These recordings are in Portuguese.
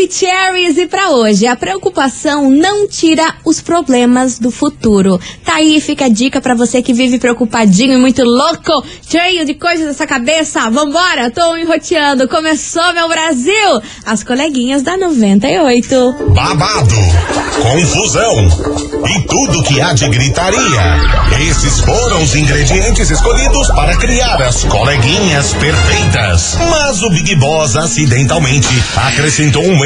Maravicheries e para hoje, a preocupação não tira os problemas do futuro. Tá aí, fica a dica para você que vive preocupadinho e muito louco, cheio de coisas nessa cabeça. Vambora, tô enroteando. Começou meu Brasil. As coleguinhas da 98. Babado, confusão e tudo que há de gritaria. Esses foram os ingredientes escolhidos para criar as coleguinhas perfeitas. Mas o Big Boss acidentalmente acrescentou um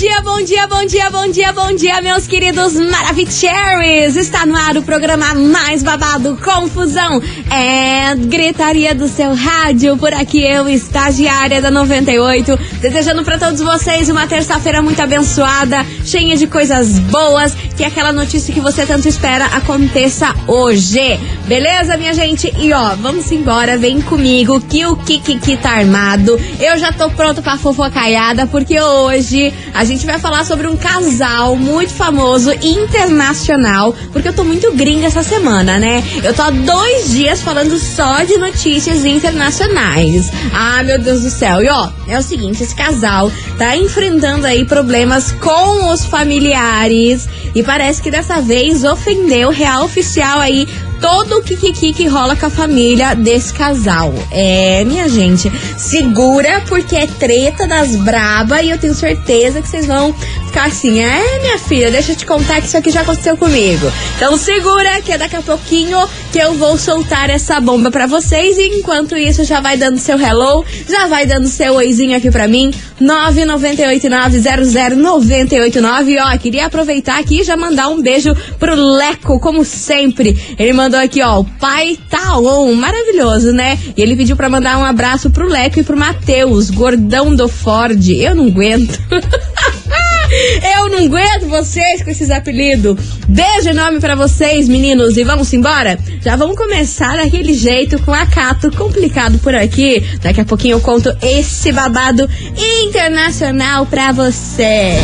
Dia, bom dia, bom dia, bom dia, bom dia, meus queridos Maravicheries! Está no ar o programa mais babado, Confusão é gritaria do seu rádio. Por aqui eu, estagiária da 98, desejando para todos vocês uma terça-feira muito abençoada, cheia de coisas boas, que aquela notícia que você tanto espera aconteça hoje. Beleza, minha gente? E ó, vamos embora, vem comigo que o Kiki tá armado. Eu já tô pronto pra fofocaiada, porque hoje a gente vai falar sobre um casal muito famoso internacional, porque eu tô muito gringa essa semana, né? Eu tô há dois dias falando só de notícias internacionais. Ah, meu Deus do céu. E ó, é o seguinte, esse casal tá enfrentando aí problemas com os familiares e parece que dessa vez ofendeu real oficial aí todo o kikiki que rola com a família desse casal. É, minha gente, segura porque é treta das braba e eu tenho certeza que vocês vão ficar assim, é minha filha, deixa eu te contar que isso aqui já aconteceu comigo. Então segura que é daqui a pouquinho que eu vou soltar essa bomba para vocês e enquanto isso já vai dando seu hello, já vai dando seu oizinho aqui para mim, 998900989. Ó, queria aproveitar aqui e já mandar um beijo pro Leco, como sempre. Ele mandou aqui, ó, o pai tá on, maravilhoso, né? E ele pediu para mandar um abraço pro Leco e pro Matheus, gordão do Ford. Eu não aguento. Eu não aguento vocês com esses apelidos. Beijo enorme para vocês, meninos, e vamos embora? Já vamos começar daquele jeito com a Cato complicado por aqui. Daqui a pouquinho eu conto esse babado internacional pra vocês.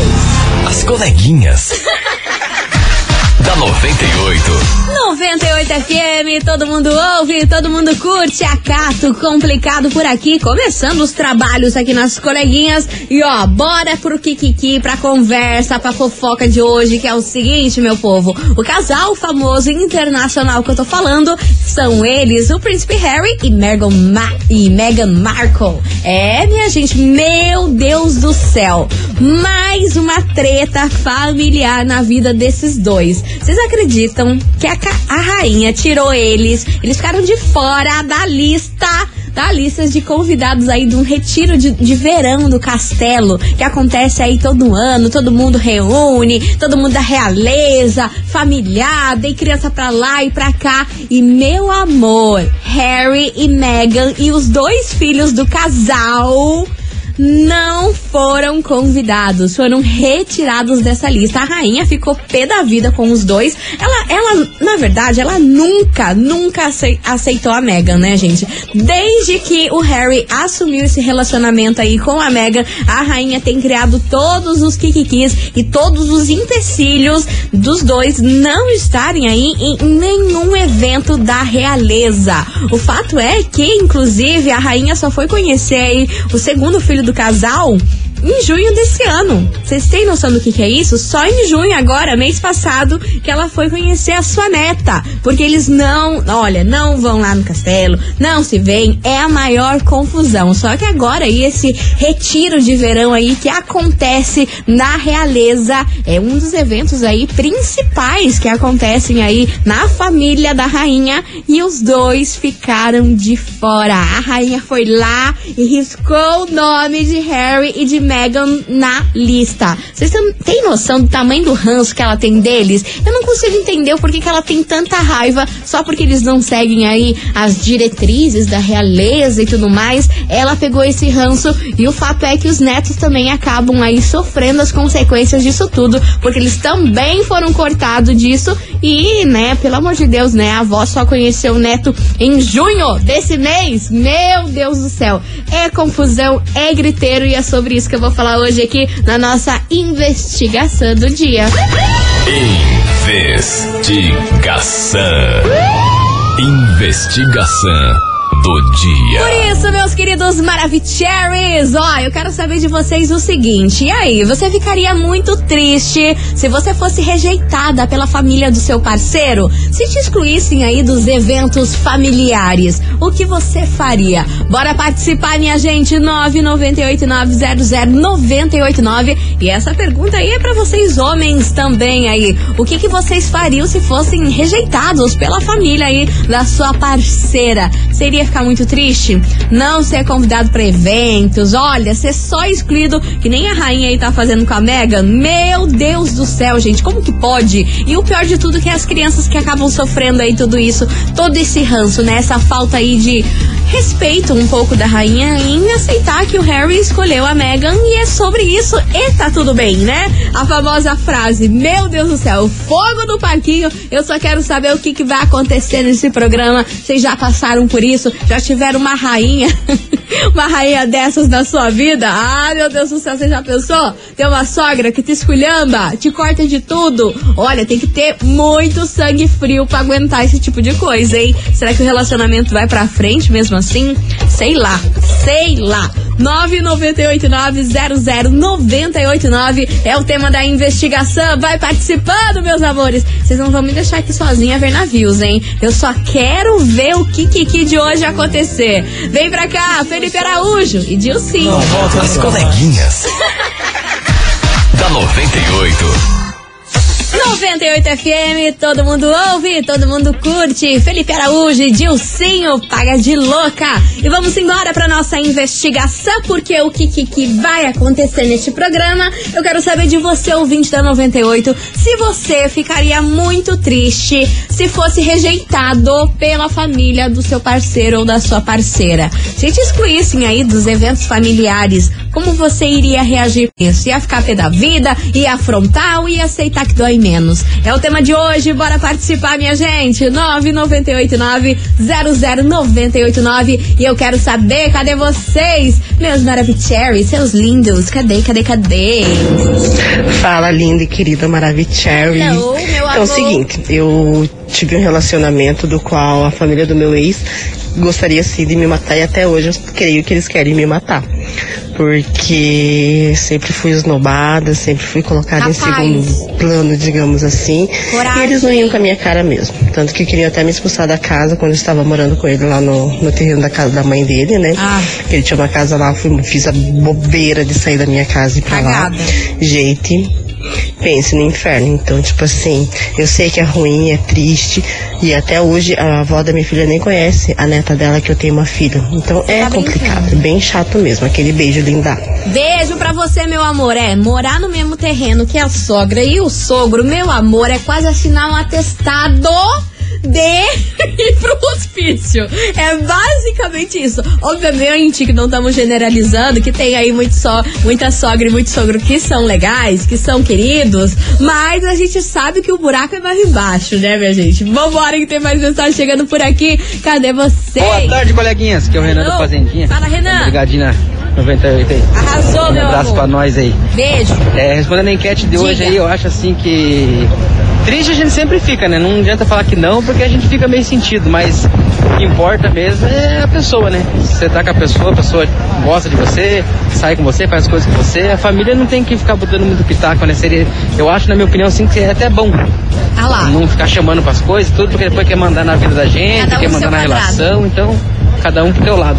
As coleguinhas. da 98. 98 FM, todo mundo ouve, todo mundo curte. Acato complicado por aqui, começando os trabalhos aqui nas coleguinhas. E ó, bora pro Kikiki, pra conversa, pra fofoca de hoje, que é o seguinte, meu povo. O casal famoso internacional que eu tô falando são eles, o príncipe Harry e Meghan, Ma e Meghan Markle. É, minha gente, meu Deus do céu. Mais uma treta familiar na vida desses dois. Vocês acreditam que a, a rainha tirou eles, eles ficaram de fora da lista da lista de convidados aí de um retiro de, de, verão do castelo, que acontece aí todo ano, todo mundo reúne, todo mundo da realeza, familiar, tem criança pra lá e pra cá. E meu amor, Harry e Meghan e os dois filhos do casal não foram convidados, foram retirados dessa lista. A rainha ficou pé da vida com os dois. Ela, ela, na verdade, ela nunca, nunca aceitou a Meghan, né, gente? Desde que o Harry assumiu esse relacionamento aí com a Meghan, a rainha tem criado todos os kikikis e todos os empecilhos dos dois não estarem aí em nenhum evento da realeza. O fato é que, inclusive, a rainha só foi conhecer aí o segundo filho do casal em junho desse ano. Vocês têm noção do que, que, é isso? Só em junho, agora, mês passado, que ela foi conhecer a sua neta. Porque eles não, olha, não vão lá no castelo, não se veem, é a maior confusão. Só que agora aí, esse retiro de verão aí que acontece na realeza é um dos eventos aí principais que acontecem aí na família da rainha e os dois ficaram de fora. A rainha foi lá e riscou o nome de Harry e de Meghan na lista. Vocês têm noção do tamanho do ranço que ela tem deles? Eu não consigo entender o porquê que ela tem tanta raiva só porque eles não seguem aí as diretrizes da realeza e tudo mais. ela pegou esse ranço e o fato é que os netos também acabam aí sofrendo as consequências disso tudo, porque eles também foram cortados disso e, né, pelo amor de Deus, né, a avó só conheceu o neto em junho desse mês. Meu Deus do céu. É confusão, é griteiro e é sobre isso que eu vou falar hoje aqui na nossa investigação do dia. Investigação. Investigação do dia. Por isso, meus queridos Maravicheries, ó, eu quero saber de vocês o seguinte: e aí, você ficaria muito triste se você fosse rejeitada pela família do seu parceiro? Se te excluíssem aí dos eventos familiares, o que você faria? Bora participar, minha gente, 998900989. E essa pergunta aí é para vocês homens também aí. O que que vocês fariam se fossem rejeitados pela família aí da sua parceira? Seria ficar muito triste? Não ser convidado para eventos, olha, ser só excluído, que nem a rainha aí tá fazendo com a Megan. Meu Deus do céu, gente, como que pode? E o pior de tudo é que as crianças que acabam sofrendo aí tudo isso, todo esse ranço, né? Essa falta aí de respeito um pouco da rainha em aceitar que o Harry escolheu a Meghan e é sobre isso e tá tudo bem, né? A famosa frase, meu Deus do céu, fogo no parquinho, eu só quero saber o que, que vai acontecer nesse programa. Vocês já passaram por isso? Já tiveram uma rainha, uma rainha dessas na sua vida? Ah, meu Deus do céu, você já pensou? Tem uma sogra que te esculhamba, te corta de tudo. Olha, tem que ter muito sangue frio para aguentar esse tipo de coisa, hein? Será que o relacionamento vai pra frente mesmo assim? Sei lá, sei lá. 998900989 é o tema da investigação. Vai participando, meus amores. Vocês não vão me deixar aqui sozinha ver navios, hein? Eu só quero ver o Kikiki de hoje acontecer. Vem pra cá, Felipe Araújo e Dilcinho. As coleguinhas. da 98. 98 FM, todo mundo ouve, todo mundo curte. Felipe Araújo e Dilcinho paga de louca. E vamos embora pra nossa investigação, porque o que, que, que vai acontecer neste programa, eu quero saber de você, ouvinte da 98, se você ficaria muito triste se fosse rejeitado pela família do seu parceiro ou da sua parceira. Se te excluíssem aí dos eventos familiares, como você iria reagir a isso? Ia ficar pé da vida, ia afrontar ou ia aceitar que dói menos? É o tema de hoje, bora participar, minha gente. 998900989 e eu quero saber, cadê vocês? Meus Maravicheries, seus lindos, cadê, cadê, cadê? Fala, linda e querida Maravicherry. Hello, meu Então é amor. o seguinte, eu tive um relacionamento do qual a família do meu ex gostaria sim de me matar e até hoje eu creio que eles querem me matar. Porque sempre fui esnobada, sempre fui colocada em Rapaz. segundo plano, digamos assim. Coragem. E eles não iam com a minha cara mesmo. Tanto que queriam até me expulsar da casa quando eu estava morando com ele lá no, no terreno da casa da mãe dele, né? Ah. Ele tinha uma casa lá, fui, fiz a bobeira de sair da minha casa e ir pra Cagada. lá. Gente, pense no inferno. Então, tipo assim, eu sei que é ruim, é triste. E até hoje a avó da minha filha nem conhece a neta dela que eu tenho uma filha. Então é tá complicado, é bem chato mesmo. Aquele beijo linda. Beijo pra você, meu amor. É, morar no mesmo terreno que a sogra e o sogro, meu amor, é quase assinar um atestado de ir pro hospício. É basicamente isso. Obviamente que não estamos generalizando, que tem aí muito só, muita sogra e muito sogro que são legais, que são queridos, mas a gente sabe que o buraco é mais embaixo, né, minha gente? Vambora que tem mais mensagem chegando por aqui. Cadê você? Boa tarde, coleguinhas. Que é o Renan Alô? do Fazendinha. Fala, Renan. Ligadinho na 98 aí. Arrasou, Um meu abraço pra nós aí. Beijo. É, respondendo a enquete de hoje Diga. aí, eu acho assim que. Triste a gente sempre fica, né? Não adianta falar que não, porque a gente fica meio sentido, mas o que importa mesmo é a pessoa, né? Você tá com a pessoa, a pessoa gosta de você, sai com você, faz coisas com você, a família não tem que ficar botando muito pitaco, né? Seria, eu acho, na minha opinião, assim, que é até bom. Ah lá. Não ficar chamando pras coisas, tudo, porque depois quer mandar na vida da gente, um quer mandar na quadrado. relação, então, cada um pro teu lado.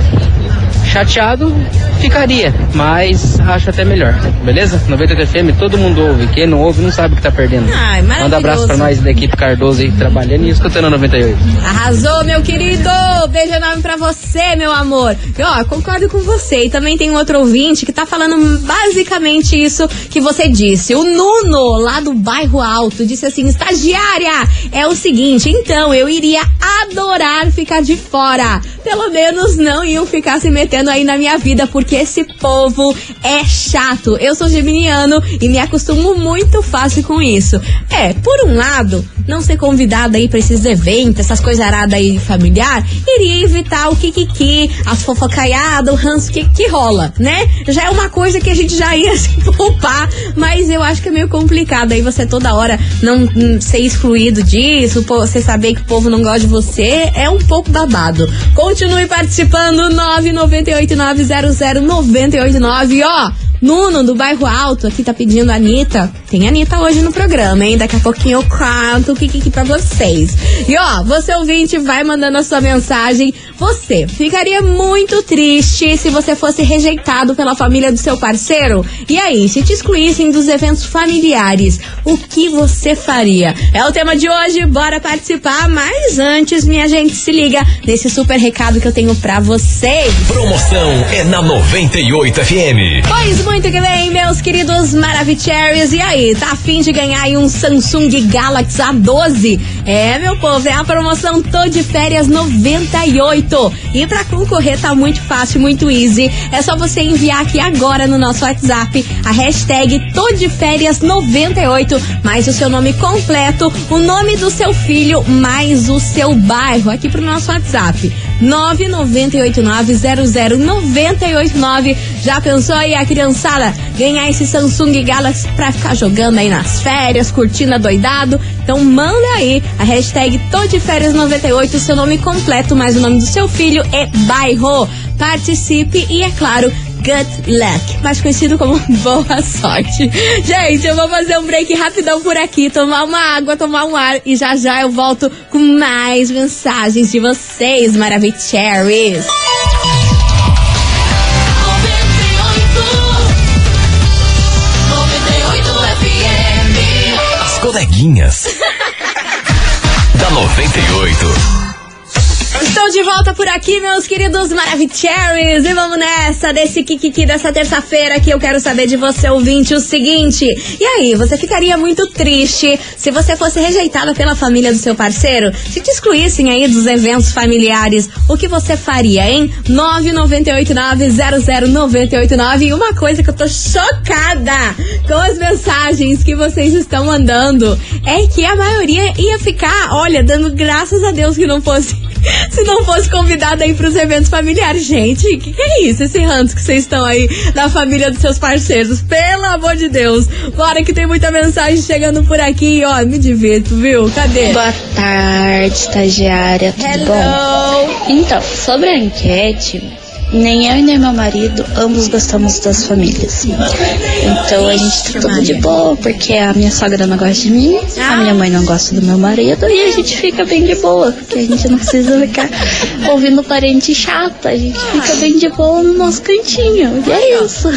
Chateado, ficaria, mas acho até melhor, beleza? 90 FM, todo mundo ouve. Quem não ouve não sabe o que tá perdendo. Ai, Manda um abraço pra nós da equipe Cardoso aí trabalhando e escutando a 98. Arrasou, meu querido! Beijo enorme pra você, meu amor. E ó, concordo com você. E também tem um outro ouvinte que tá falando basicamente isso que você disse. O Nuno, lá do bairro Alto, disse assim: estagiária, é o seguinte, então eu iria adorar ficar de fora. Pelo menos não iam ficar se metendo aí na minha vida, porque esse povo é chato. Eu sou geminiano e me acostumo muito fácil com isso. É, por um lado, não ser convidada aí pra esses eventos, essas coisas aradas aí familiar, iria evitar o kikiki, as fofocaiadas, o ranço que, que rola, né? Já é uma coisa que a gente já ia se poupar, mas eu acho que é meio complicado aí você toda hora não hum, ser excluído disso, você saber que o povo não gosta de você, é um pouco babado. Continue participando, 998900989, ó. Nuno, do bairro Alto, aqui tá pedindo a Anitta. Tem Anitta hoje no programa, hein? Daqui a pouquinho eu canto o Kiki pra vocês. E ó, você ouvinte, vai mandando a sua mensagem. Você ficaria muito triste se você fosse rejeitado pela família do seu parceiro? E aí, se te excluíssem dos eventos familiares, o que você faria? É o tema de hoje, bora participar. Mas antes, minha gente, se liga nesse super recado que eu tenho pra vocês. Promoção é na 98 FM. Pois muito que bem, meus queridos Maravicheries. E aí, tá afim de ganhar aí um Samsung Galaxy A12? É, meu povo, é a promoção Tô de Férias 98. E pra concorrer tá muito fácil, muito easy. É só você enviar aqui agora no nosso WhatsApp a hashtag Tô de Férias 98, mais o seu nome completo, o nome do seu filho, mais o seu bairro, aqui pro nosso WhatsApp. 998900989. Já pensou aí a criançada ganhar esse Samsung Galaxy pra ficar jogando aí nas férias, curtindo doidado? Então manda aí a hashtag Tô de Férias 98, seu nome completo, mais o nome do seu filho e bairro. Participe e, é claro, Good Luck, mais conhecido como Boa Sorte. Gente, eu vou fazer um break rapidão por aqui, tomar uma água, tomar um ar e já já eu volto com mais mensagens de vocês, Maravicheries. As coleguinhas. Da 98. Estou de volta por aqui, meus queridos Maravicheries. E vamos nessa, desse Kikiki dessa terça-feira que eu quero saber de você, ouvinte, o seguinte. E aí, você ficaria muito triste se você fosse rejeitada pela família do seu parceiro? Se te excluíssem aí dos eventos familiares, o que você faria, hein? 998900989. E uma coisa que eu tô chocada com as mensagens que vocês estão mandando é que a maioria ia ficar, olha, dando graças a Deus que não fosse se não fosse convidada aí pros eventos familiares. Gente, o que, que, é isso? Esse ranço que vocês estão aí na família dos seus parceiros. Pelo amor de Deus. Bora que tem muita mensagem chegando por aqui. Ó, me divirto, viu? Cadê? Boa tarde, estagiária. Tudo Hello. bom? Então, sobre a enquete, nem eu e nem meu marido, ambos gostamos das famílias. Então a gente tá tudo de boa, porque a minha sogra não gosta de mim, a minha mãe não gosta do meu marido, e a gente fica bem de boa, porque a gente não precisa ficar ouvindo parente chato, a gente fica bem de boa no nosso cantinho. E é isso.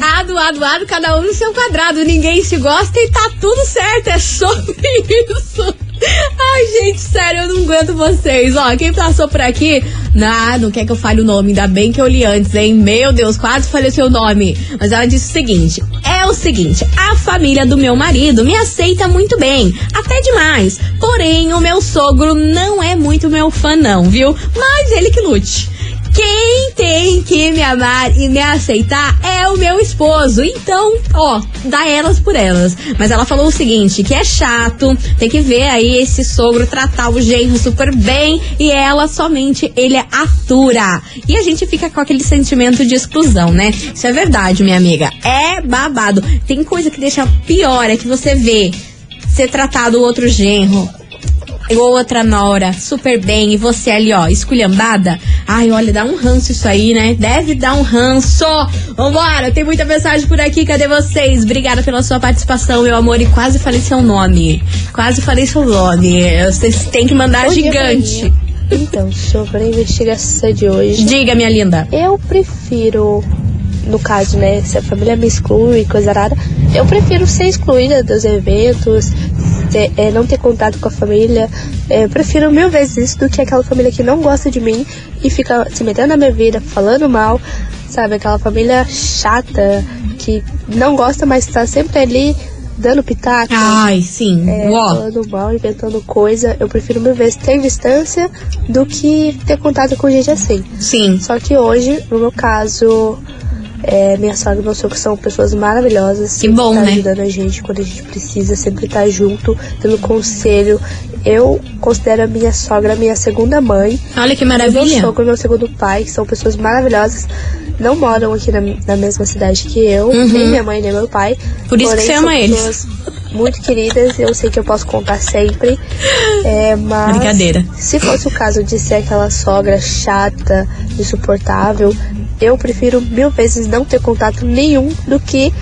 Ado, ado, ado, cada um no seu quadrado. Ninguém se gosta e tá tudo certo. É sobre isso. Ai, gente, sério, eu não aguento vocês. Ó, quem passou por aqui, não, não quer que eu fale o nome, ainda bem que eu li antes, hein? Meu Deus, quase falei seu nome. Mas ela disse o seguinte: é o seguinte, a família do meu marido me aceita muito bem, até demais. Porém, o meu sogro não é muito meu fã, não, viu? Mas ele que lute. Quem tem que me amar e me aceitar é o meu esposo. Então, ó, dá elas por elas. Mas ela falou o seguinte: que é chato, tem que ver aí esse sogro tratar o genro super bem e ela somente ele atura. E a gente fica com aquele sentimento de exclusão, né? Isso é verdade, minha amiga. É babado. Tem coisa que deixa pior, é que você vê ser tratado o outro genro outra nora super bem e você ali, ó, esculhambada. Ai, olha, dá um ranço isso aí, né? Deve dar um ranço. Vambora, tem muita mensagem por aqui, cadê vocês? Obrigada pela sua participação, meu amor. E quase falei seu nome. Quase falei seu nome. Vocês têm que mandar Bom dia, gigante. Então, sobre a investigação de hoje. Diga, minha linda. Eu prefiro, no caso, né, se a família me exclui, coisa rara, eu prefiro ser excluída dos eventos, ter, é, não ter contato com a família. É, eu prefiro mil vezes isso do que aquela família que não gosta de mim e fica se metendo na minha vida, falando mal, sabe? Aquela família chata que não gosta, mas tá sempre ali dando pitaco. Ai, sim. É, falando mal, inventando coisa. Eu prefiro mil vezes ter distância do que ter contato com gente assim. Sim. Só que hoje, no meu caso, é, minha sogra e meu sogro são pessoas maravilhosas. Que bom, tá né? ajudando a gente quando a gente precisa, sempre tá junto, dando conselho. Eu considero a minha sogra minha segunda mãe. Olha que E meu maravilha. sogro e meu segundo pai, que são pessoas maravilhosas. Não moram aqui na, na mesma cidade que eu, Uhum. nem minha mãe, nem meu pai. Por isso que Porém, você são ama eles. Muito queridas, eu sei que eu posso contar sempre. É, mas Brincadeira. se fosse o caso de ser aquela sogra chata, insuportável, eu prefiro mil vezes não ter contato nenhum do que.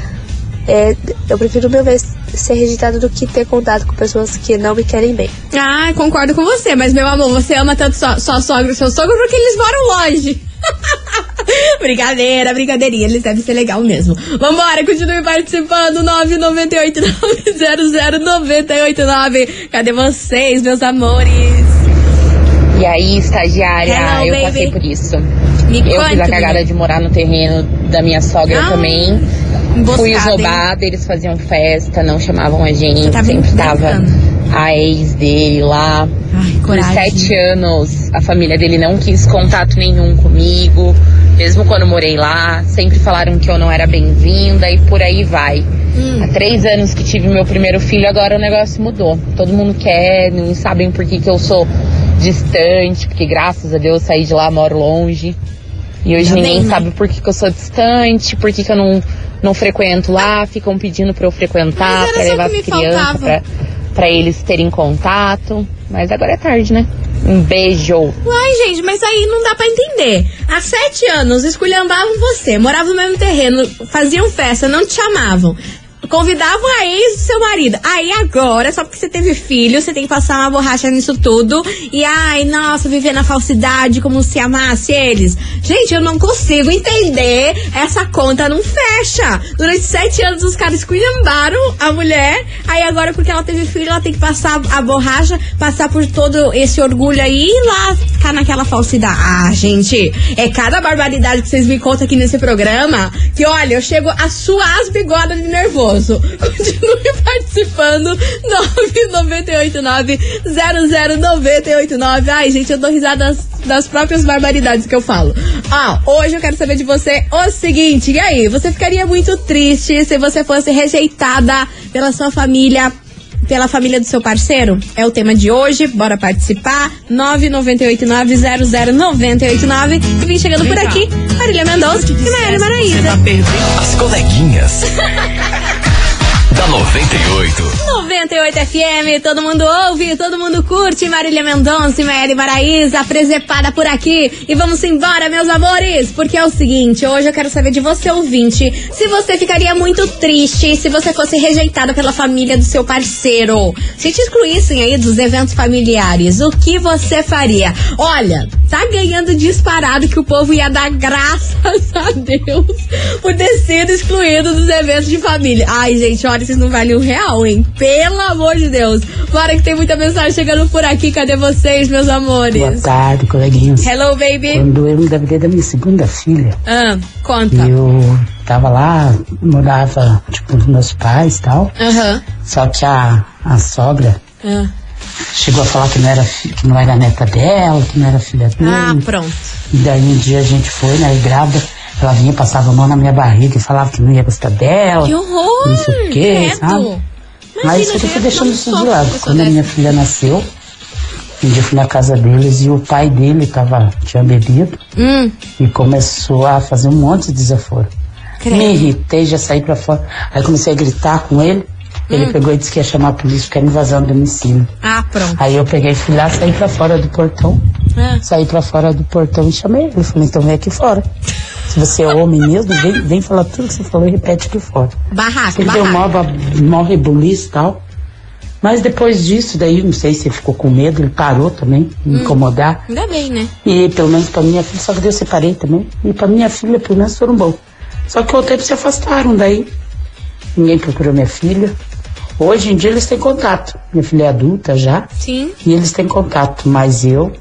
é, eu prefiro mil vezes ser rejeitada do que ter contato com pessoas que não me querem bem. Ah, concordo com você, mas meu amor, você ama tanto sua, sua sogra e seu sogro porque eles moram longe. brincadeira, brincadeirinha, eles devem ser legal mesmo. Vambora, continue participando, 998-900-989. Cadê vocês, meus amores? E aí, estagiária, Hello, eu baby. passei por isso. Me eu conta, fiz a cagada menina. de morar no terreno da minha sogra Ah, também. Fui emboscada, hein? esnobada, eles faziam festa, não chamavam a gente, tá sempre tava a ex dele lá. Ai, Por coragem. sete anos, a família dele não quis contato nenhum comigo, mesmo quando morei lá. Sempre falaram que eu não era bem-vinda e por aí vai. Hum. Há três anos que tive meu primeiro filho, agora o negócio mudou. Todo mundo quer, não sabem por que, que eu sou distante, porque graças a Deus saí de lá, moro longe. E hoje ninguém bem, né? sabe por que, que eu sou distante, por que, que eu não, não frequento lá, ficam pedindo pra eu frequentar, só levar as crianças, pra, pra eles terem contato. Mas agora é tarde, né? Um beijo. Ai, gente, mas aí não dá pra entender. Há sete anos, esculhambavam você, moravam no mesmo terreno, faziam festa, não te chamavam. Convidavam a ex do seu marido. Aí agora, só porque você teve filho, você tem que passar uma borracha nisso tudo. E ai, nossa, viver na falsidade como se amasse eles. Gente, eu não consigo entender. Essa conta não fecha. Durante sete anos os caras esculhambaram a mulher. Aí agora, porque ela teve filho, ela tem que passar a borracha, passar por todo esse orgulho aí e lá ficar naquela falsidade. Ah, gente, é cada barbaridade que vocês me contam aqui nesse programa que, olha, eu chego a suar as bigodas de nervoso. Continue participando. 998900989. Ai, gente, eu dou risada das, das próprias barbaridades que eu falo. Ó, hoje eu quero saber de você o seguinte: e aí, você ficaria muito triste se você fosse rejeitada pela sua família? Pela família do seu parceiro? É o tema de hoje. Bora participar. 998900989. E vem chegando por aqui, Marília Mendonça e Maíra Maraíza. As coleguinhas. da 98. 98 FM, todo mundo ouve, todo mundo curte. Marília Mendonça e Maíra Maraíza, presepada por aqui. E vamos embora, meus amores, porque é o seguinte: hoje eu quero saber de você, ouvinte, se você ficaria muito triste se você fosse rejeitada pela família do seu parceiro. Se te excluíssem aí dos eventos familiares, o que você faria? Olha, tá ganhando disparado que o povo ia dar graças a Deus por ter sido excluído dos eventos de família. Ai, gente, olha, vocês não valem um real, hein? Pelo amor de Deus. Bora que tem muita mensagem chegando por aqui. Cadê vocês, meus Boa amores? tarde, coleguinhas. Hello, baby. Quando eu engravidei da minha segunda filha, Ah, conta. eu tava lá, morava, tipo, com meus pais e tal. Aham. Só que a, a sogra Ah. chegou a falar que não, era, que não era neta dela, que não era filha dele. Ah, pronto. E daí um dia a gente foi, né, grávida, ela vinha, passava a mão na minha barriga e falava que não ia gostar dela. Que horror! Não sei o quê, sabe? Mas Imagina, eu fui deixando isso de lado. Quando a minha filha nasceu, um dia eu fui na casa deles e o pai dele tava, tinha bebido Hum, e começou a fazer um monte de desaforo. credo. Me irritei, já saí pra fora. Aí comecei a gritar com ele. Ele Hum. pegou e disse que ia chamar a polícia porque era invasão do domicílio. Ah, pronto. Aí eu peguei, fui lá, saí pra fora do portão. Ah. Saí pra fora do portão e chamei ele. Falei, então vem aqui fora. Se você é homem mesmo, vem, vem falar tudo que você falou e repete aqui fora. Barraco, Ele deu barraco. mó, ba- mó rebuliço e tal. Mas depois disso, daí, não sei se ele ficou com medo, ele parou também, me incomodar. Ainda bem, né? E pelo menos pra minha filha, só que eu separei também. E pra minha filha, pelo menos foram bons. Só que o tempo se afastaram daí. Ninguém procurou minha filha. Hoje em dia eles têm contato. Minha filha é adulta já. Sim. E eles têm contato, mas eu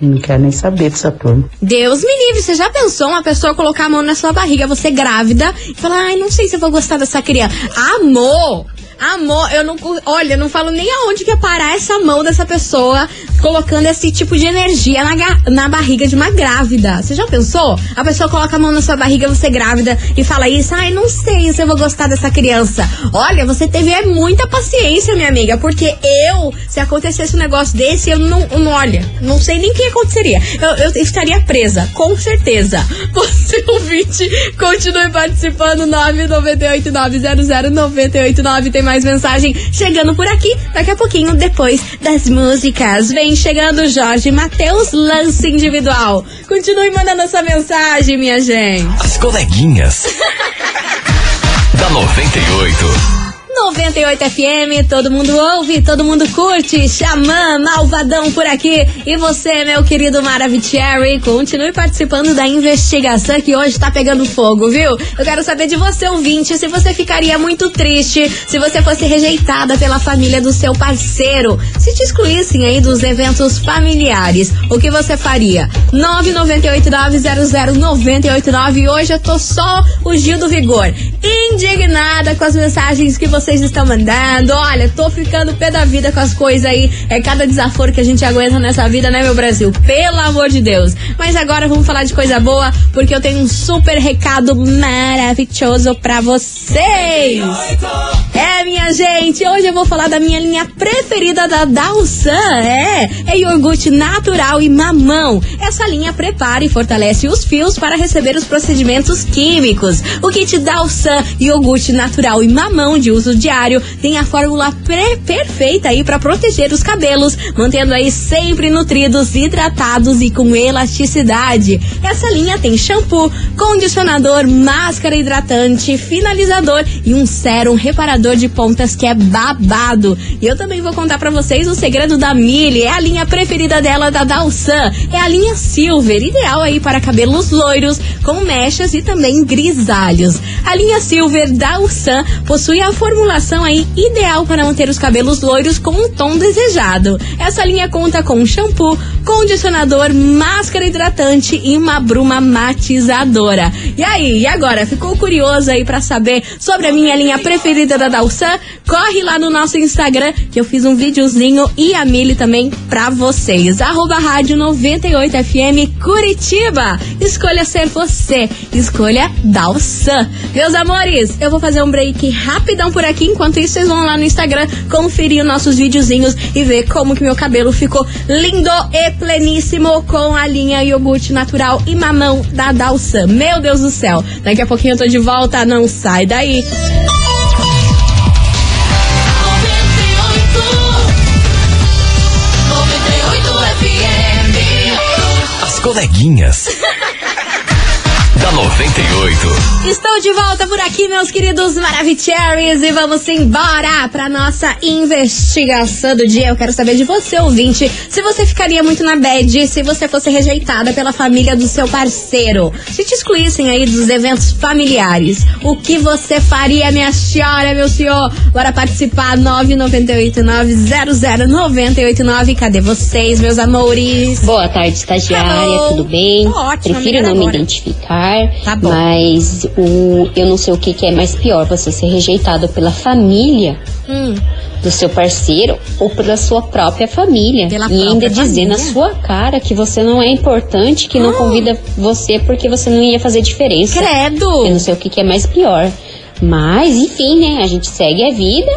não quero nem saber dessa turma. Deus me livre, você já pensou uma pessoa colocar a mão na sua barriga, você grávida, e falar, ai, não sei se eu vou gostar dessa criança. Amor! Amor, eu não. Olha, eu não falo nem aonde que ia parar essa mão dessa pessoa colocando esse tipo de energia na, na barriga de uma grávida. Você já pensou? A pessoa coloca a mão na sua barriga, você grávida, e fala isso, ai, não sei se eu vou gostar dessa criança. Olha, você teve é, muita paciência, minha amiga, porque eu, se acontecesse um negócio desse, eu não. não olha, não sei nem o que aconteceria. Eu, eu estaria presa, com certeza. Você ouvinte, continue participando, 998-900-989. Tem mais mensagem chegando por aqui. Daqui a pouquinho, depois das músicas. Vem chegando Jorge Matheus, lance individual. Continue mandando essa mensagem, minha gente. As coleguinhas. da 98. 98 FM, todo mundo ouve, todo mundo curte. Xamã, malvadão por aqui. E você, meu querido Maravicherry, continue participando da investigação que hoje tá pegando fogo, viu? Eu quero saber de você, ouvinte, se você ficaria muito triste se você fosse rejeitada pela família do seu parceiro. Se te excluíssem aí dos eventos familiares, o que você faria? 998900989. Hoje eu tô só o Gil do Vigor. Indignada com as mensagens que vocês estão mandando. Olha, tô ficando pé da vida com as coisas aí. É cada desaforo que a gente aguenta nessa vida, né, meu Brasil? Pelo amor de Deus. Mas agora vamos falar de coisa boa, porque eu tenho um super recado maravilhoso pra vocês. É, minha gente, hoje eu vou falar da minha linha preferida da Dalsan. É, é iogurte natural e mamão. Essa linha prepara e fortalece os fios para receber os procedimentos químicos. O kit Dalsan iogurte natural e mamão de uso diário tem a fórmula perfeita aí para proteger os cabelos, mantendo aí sempre nutridos, hidratados e com elasticidade. Essa linha tem shampoo, condicionador, máscara hidratante, finalizador e um sérum reparador de pontas que é babado. E eu também vou contar pra vocês o segredo da Mili, é a linha preferida dela da Dalsan, é a linha Silver, ideal aí para cabelos loiros, com mechas e também grisalhos. A linha Silver Dalsan possui a formulação aí ideal para manter os cabelos loiros com o tom desejado. Essa linha conta com shampoo, condicionador, máscara hidratante e uma bruma matizadora. E aí, e agora? Ficou curioso aí pra saber sobre a minha linha preferida da Dalsan? Corre lá no nosso Instagram que eu fiz um videozinho e a Mili também pra vocês. Arroba rádio 98FM Curitiba. Escolha ser você. Escolha Dalsan. Meus amores, eu vou fazer um break rapidão por aqui. Enquanto isso, vocês vão lá no Instagram conferir os nossos videozinhos e ver como que meu cabelo ficou lindo e pleníssimo com a linha iogurte natural e mamão da Dalsan. Meu Deus do céu. Daqui a pouquinho eu tô de volta. Não sai daí. Coleguinhas. Da 98. Estou de volta por aqui, meus queridos Maravicheries, e vamos embora para nossa investigação do dia. Eu quero saber de você, ouvinte, se você ficaria muito na bad se você fosse rejeitada pela família do seu parceiro. Se te excluíssem aí dos eventos familiares, o que você faria, minha senhora, meu senhor? Bora participar, 998900989. Cadê vocês, meus amores? Boa tarde, estagiária, Hello. tudo bem? Tô ótima, Prefiro não me agora. Identificar, Tá bom. mas o, eu não sei o que, que é mais pior, você ser rejeitado pela família Hum, do seu parceiro ou pela sua própria família. Pela e ainda própria dizer na sua cara que você não é importante, que não Ah. convida você porque você não ia fazer diferença. credo! Eu não sei o que, que é mais pior. Mas, enfim, né? A gente segue a vida,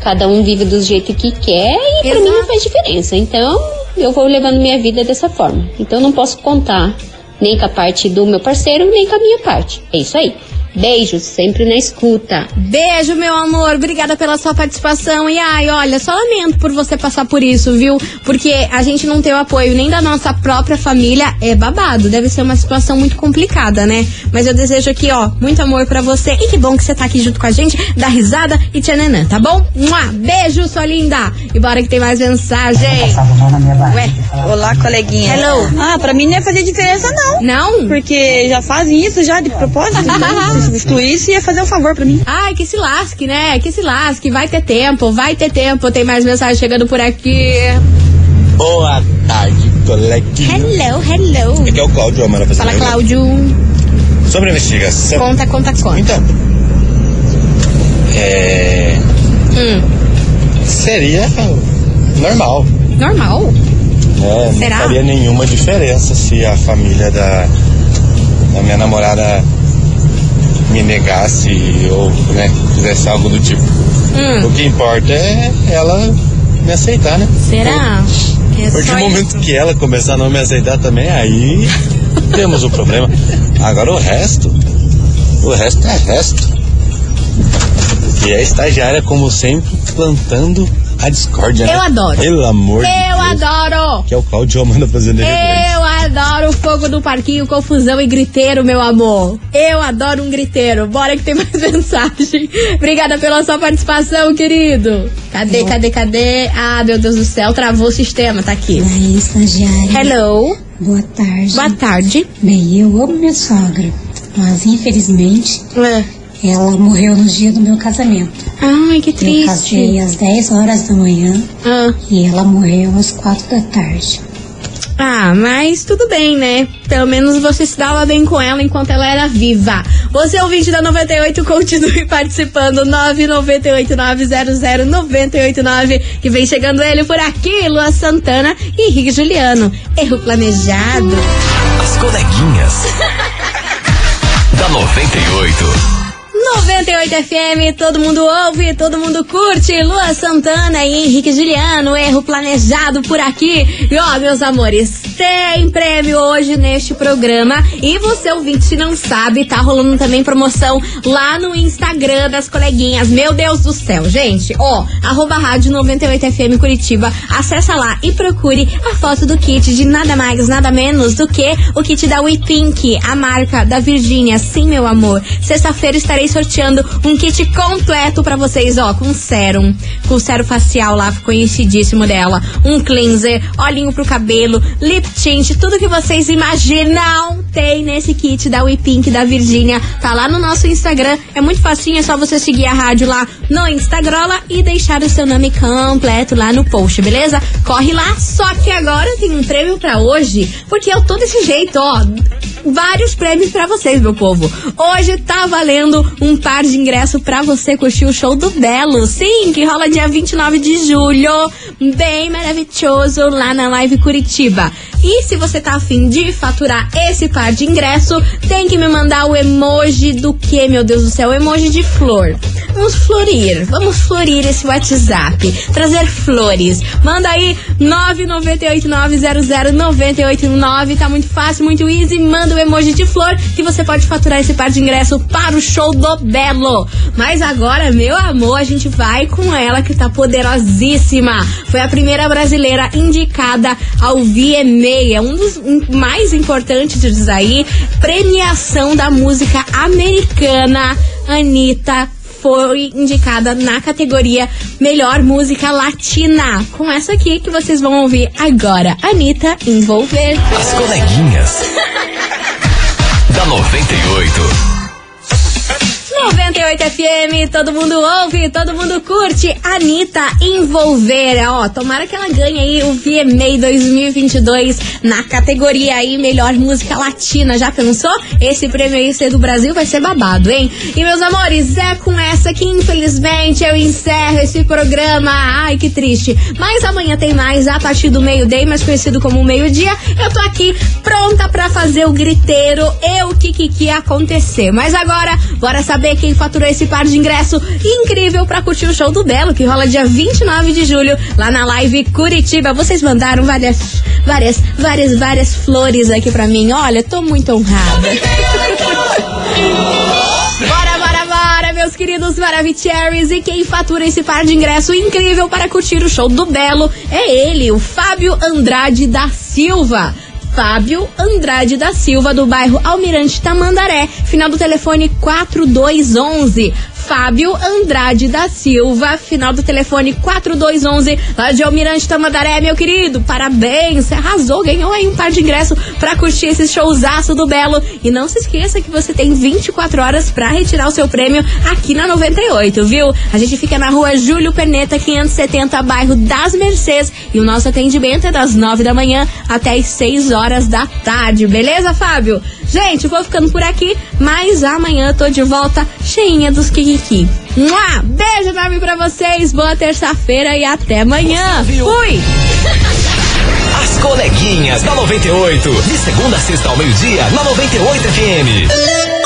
cada um vive do jeito que quer e pra Exato. mim não faz diferença. Então, eu vou levando minha vida dessa forma. Então, eu não posso contar nem com a parte do meu parceiro, nem com a minha parte. É isso aí. Beijos, sempre na escuta. Beijo, meu amor. Obrigada pela sua participação. E ai, olha, só lamento por você passar por isso, viu? Porque a gente não tem o apoio nem da nossa própria família. É babado. Deve ser uma situação muito complicada, né? Mas eu desejo aqui, ó, muito amor pra você. E que bom que você tá aqui junto com a gente. Dá risada e tchananã, tá bom? Mua, beijo, sua linda. E bora que tem mais mensagem. Ué. Olá, coleguinha. Hello. Ah, pra mim não ia fazer diferença, não. Não? Porque já fazem isso já de propósito. se substituir isso, ia fazer um favor pra mim. Ai, que se lasque, né? Que se lasque. Vai ter tempo, vai ter tempo. Tem mais mensagem chegando por aqui. Boa tarde, coleguinha. Hello, hello. Aqui é o Cláudio Amara Fala, Cláudio. Sobre a investigação. Conta, conta, conta. Então. É. Hum, Seria normal. normal? Né? Será? Não faria nenhuma diferença se a família da, da minha namorada me negasse ou né, fizesse algo do tipo. Hum. O que importa é ela me aceitar, né? Será? É A partir do momento isso? que ela começar a não me aceitar também, aí temos um problema. Agora o resto, o resto é resto. E a estagiária, como sempre, plantando a discórdia. né? Eu adoro. Pelo amor de Eu Deus. adoro! Que é o Claudio Amanda fazendo Eu adoro o fogo do parquinho, confusão e griteiro, meu amor. Eu adoro um griteiro. Bora que tem mais mensagem. Obrigada pela sua participação, querido. Cadê, cadê, cadê? Ah, meu Deus do céu, travou o sistema, tá aqui. Aí, estagiária. Hello. Boa tarde. Boa tarde. Bem, eu amo minha sogra, mas infelizmente É. ela morreu no dia do meu casamento. Ai, que Eu triste. casei às 10 horas da manhã Ah. e ela morreu às 4 da tarde. Ah, mas tudo bem, né? Pelo menos você se dava bem com ela enquanto ela era viva. Você, ouvinte da 98, continue participando. 998-900-989, que vem chegando ele por aqui, Lua Santana e Henrique Juliano. Erro planejado. As coleguinhas. da 98. 98 FM, todo mundo ouve, todo mundo curte. Lua Santana e Henrique Juliano, erro planejado por aqui. E ó, meus amores, tem prêmio hoje neste programa. E você, ouvinte, não sabe, tá rolando também promoção lá no Instagram das coleguinhas. Meu Deus do céu, gente. Ó, arroba rádio 98 FM Curitiba. Acessa lá e procure a foto do kit de nada mais, nada menos do que o kit da We Pink, a marca da Virgínia. Sim, meu amor. Sexta-feira estarei sorteando um kit completo pra vocês, ó, com sérum, com sérum facial lá, conhecidíssimo dela, um cleanser, olhinho pro cabelo, lip tint, tudo que vocês imaginam tem nesse kit da We Pink da Virgínia. Tá lá no nosso Instagram, é muito facinho, é só você seguir a rádio lá no Instagram e deixar o seu nome completo lá no post, beleza? Corre lá, só que agora tem um prêmio pra hoje, porque eu tô desse jeito, ó vários prêmios pra vocês, meu povo. Hoje tá valendo um par de ingresso pra você curtir o show do Belo. Sim, que rola dia 29 de julho. Bem maravilhoso lá na Live Curitiba. E se você tá afim de faturar esse par de ingresso, tem que me mandar o emoji do que, meu Deus do céu? O emoji de flor. Vamos florir, vamos florir esse WhatsApp. Trazer flores. Manda aí 998900989. Tá muito fácil, muito easy. Manda o emoji de flor que você pode faturar esse par de ingresso para o show do Belo. Mas agora, meu amor, a gente vai com ela que tá poderosíssima. Foi a primeira brasileira indicada ao VMA, é um dos mais importantes aí, premiação da música americana. Anitta foi indicada na categoria Melhor Música Latina. Com essa aqui que vocês vão ouvir agora. Anitta Envolver. As coleguinhas. da 98. 98 FM, todo mundo ouve, todo mundo curte. Anitta Envolver. Ó, tomara que ela ganhe aí o VMA 2022 na categoria aí Melhor Música Latina. Já pensou? Esse prêmio aí ser do Brasil vai ser babado, hein? E meus amores, é com essa que infelizmente eu encerro esse programa. Ai, que triste. Mas amanhã tem mais a partir do meio-dia, mais conhecido como meio-dia. Eu tô aqui pronta pra fazer o griteiro e o que acontecer. Mas agora, bora saber quem faturou esse par de ingresso incrível pra curtir o show do Belo, que rola dia 29 de julho, lá na live Curitiba. Vocês mandaram várias, várias, várias, várias flores aqui pra mim. Olha, tô muito honrada. meus queridos Maravicheries. E quem fatura esse par de ingresso incrível para curtir o show do Belo é ele, o Fábio Andrade da Silva. Fábio Andrade da Silva, do bairro Almirante Tamandaré, final do telefone 4211. Fábio Andrade da Silva, final do telefone 4211, lá de Almirante Tamandaré, meu querido. Parabéns, você arrasou, ganhou aí um par de ingresso pra curtir esse showzaço do Belo. E não se esqueça que você tem 24 horas pra retirar o seu prêmio aqui na 98, viu? A gente fica na rua Júlio Perneta, 570, bairro das Mercês. E o nosso atendimento é das 9 da manhã até as 6 horas da tarde, beleza, Fábio? Gente, vou ficando por aqui, mas amanhã tô de volta cheinha dos Kikiki. Mua! Beijo enorme pra vocês, boa terça-feira e até amanhã. Fui! As coleguinhas da 98. De segunda a sexta ao meio-dia, na 98 FM.